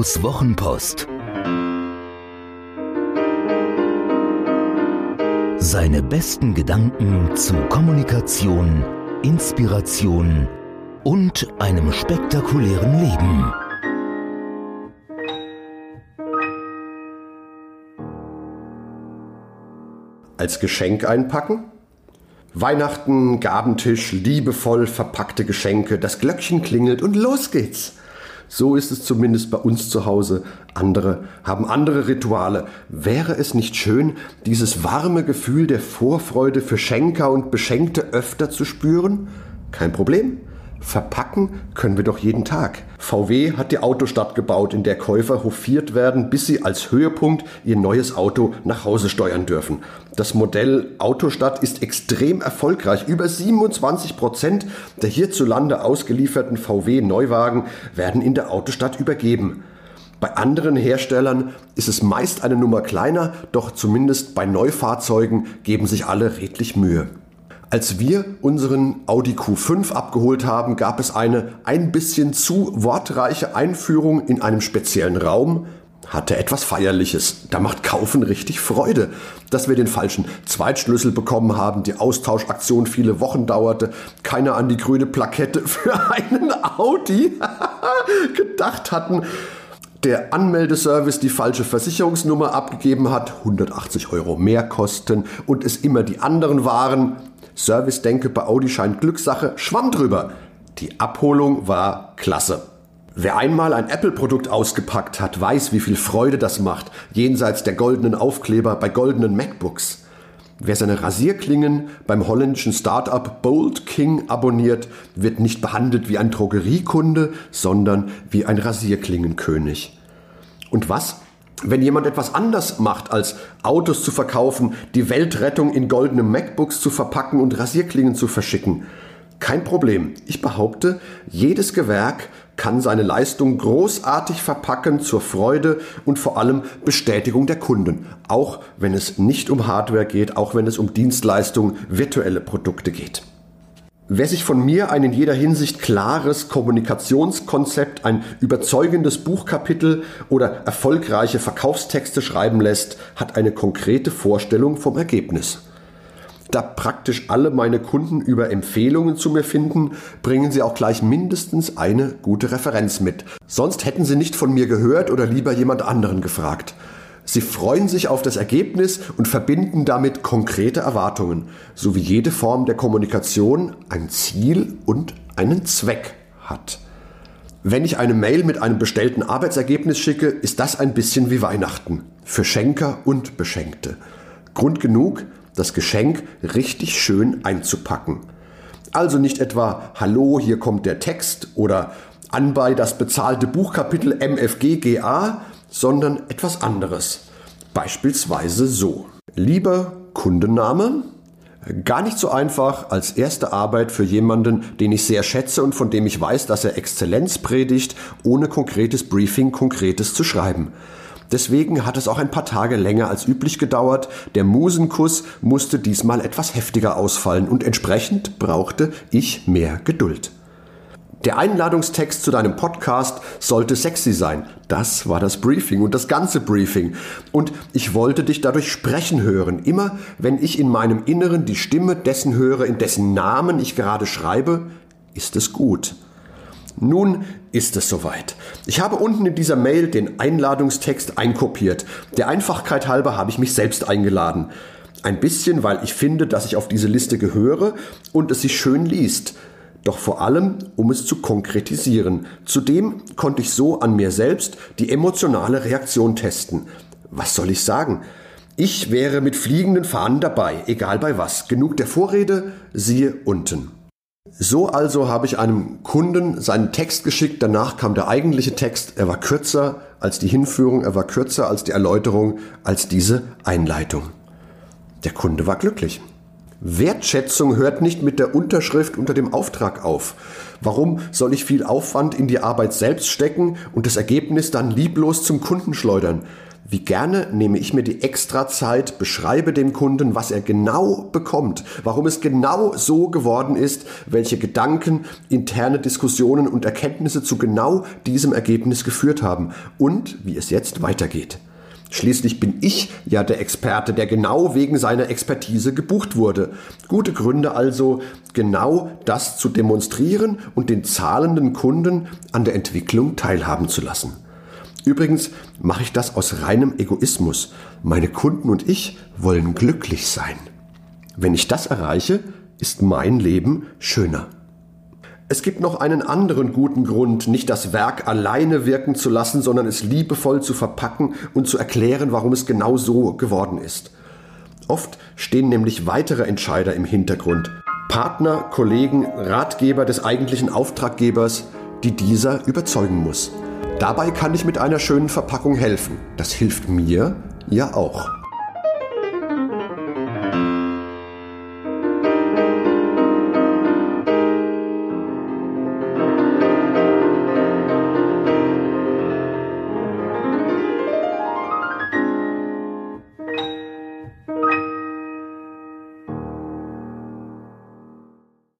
Ottos Wochenpost. Seine besten Gedanken zu Kommunikation, Inspiration und einem spektakulären Leben. Als Geschenk einpacken? Weihnachten, Gabentisch, liebevoll verpackte Geschenke, das Glöckchen klingelt und los geht's. So ist es zumindest bei uns zu Hause. Andere haben andere Rituale. Wäre es nicht schön, dieses warme Gefühl der Vorfreude für Schenker und Beschenkte öfter zu spüren? Kein Problem. Verpacken können wir doch jeden Tag. VW hat die Autostadt gebaut, in der Käufer hofiert werden, bis sie als Höhepunkt ihr neues Auto nach Hause steuern dürfen. Das Modell Autostadt ist extrem erfolgreich. Über 27 Prozent der hierzulande ausgelieferten VW-Neuwagen werden in der Autostadt übergeben. Bei anderen Herstellern ist es meist eine Nummer kleiner, doch zumindest bei Neufahrzeugen geben sich alle redlich Mühe. Als wir unseren Audi Q5 abgeholt haben, gab es eine ein bisschen zu wortreiche Einführung in einem speziellen Raum, hatte etwas Feierliches. Da macht Kaufen richtig Freude. Dass wir den falschen Zweitschlüssel bekommen haben, die Austauschaktion viele Wochen dauerte, keiner an die grüne Plakette für einen Audi gedacht hatten, der Anmeldeservice die falsche Versicherungsnummer abgegeben hat, 180 Euro mehr kosten und es immer die anderen waren, Service-Denke bei Audi scheint Glückssache, schwamm drüber. Die Abholung war klasse. Wer einmal ein Apple-Produkt ausgepackt hat, weiß, wie viel Freude das macht, jenseits der goldenen Aufkleber bei goldenen MacBooks. Wer seine Rasierklingen beim holländischen Startup Bold King abonniert, wird nicht behandelt wie ein Drogeriekunde, sondern wie ein Rasierklingenkönig. Und was? wenn jemand etwas anders macht, als Autos zu verkaufen, die Weltrettung in goldene MacBooks zu verpacken und Rasierklingen zu verschicken. Kein Problem. Ich behaupte, jedes Gewerk kann seine Leistung großartig verpacken zur Freude und vor allem Bestätigung der Kunden. Auch wenn es nicht um Hardware geht, auch wenn es um Dienstleistungen, virtuelle Produkte geht. Wer sich von mir ein in jeder Hinsicht klares Kommunikationskonzept, ein überzeugendes Buchkapitel oder erfolgreiche Verkaufstexte schreiben lässt, hat eine konkrete Vorstellung vom Ergebnis. Da praktisch alle meine Kunden über Empfehlungen zu mir finden, bringen sie auch gleich mindestens eine gute Referenz mit. Sonst hätten sie nicht von mir gehört oder lieber jemand anderen gefragt. Sie freuen sich auf das Ergebnis und verbinden damit konkrete Erwartungen, so wie jede Form der Kommunikation ein Ziel und einen Zweck hat. Wenn ich eine Mail mit einem bestellten Arbeitsergebnis schicke, ist das ein bisschen wie Weihnachten. Für Schenker und Beschenkte. Grund genug, das Geschenk richtig schön einzupacken. Also nicht etwa Hallo, hier kommt der Text oder Anbei das bezahlte Buchkapitel MFGGA, sondern etwas anderes. Beispielsweise so. Lieber Kundenname, Gar nicht so einfach als erste Arbeit für jemanden, den ich sehr schätze und von dem ich weiß, dass er Exzellenz predigt, ohne konkretes Briefing Konkretes zu schreiben. Deswegen hat es auch ein paar Tage länger als üblich gedauert. Der Musenkuss musste diesmal etwas heftiger ausfallen und entsprechend brauchte ich mehr Geduld. Der Einladungstext zu deinem Podcast sollte sexy sein. Das war das Briefing und das ganze Briefing. Und ich wollte dich dadurch sprechen hören. Immer wenn ich in meinem Inneren die Stimme dessen höre, in dessen Namen ich gerade schreibe, ist es gut. Nun ist es soweit. Ich habe unten in dieser Mail den Einladungstext einkopiert. Der Einfachkeit halber habe ich mich selbst eingeladen. Ein bisschen, weil ich finde, dass ich auf diese Liste gehöre und es sich schön liest doch vor allem, um es zu konkretisieren. Zudem konnte ich so an mir selbst die emotionale Reaktion testen. Was soll ich sagen? Ich wäre mit fliegenden Fahnen dabei, egal bei was. Genug der Vorrede, siehe unten. So also habe ich einem Kunden seinen Text geschickt, danach kam der eigentliche Text, er war kürzer als die Hinführung, er war kürzer als die Erläuterung, als diese Einleitung. Der Kunde war glücklich. Wertschätzung hört nicht mit der Unterschrift unter dem Auftrag auf. Warum soll ich viel Aufwand in die Arbeit selbst stecken und das Ergebnis dann lieblos zum Kunden schleudern? Wie gerne nehme ich mir die extra Zeit, beschreibe dem Kunden, was er genau bekommt, warum es genau so geworden ist, welche Gedanken, interne Diskussionen und Erkenntnisse zu genau diesem Ergebnis geführt haben und wie es jetzt weitergeht. Schließlich bin ich ja der Experte, der genau wegen seiner Expertise gebucht wurde. Gute Gründe also, genau das zu demonstrieren und den zahlenden Kunden an der Entwicklung teilhaben zu lassen. Übrigens mache ich das aus reinem Egoismus. Meine Kunden und ich wollen glücklich sein. Wenn ich das erreiche, ist mein Leben schöner. Es gibt noch einen anderen guten Grund, nicht das Werk alleine wirken zu lassen, sondern es liebevoll zu verpacken und zu erklären, warum es genau so geworden ist. Oft stehen nämlich weitere Entscheider im Hintergrund. Partner, Kollegen, Ratgeber des eigentlichen Auftraggebers, die dieser überzeugen muss. Dabei kann ich mit einer schönen Verpackung helfen. Das hilft mir ja auch.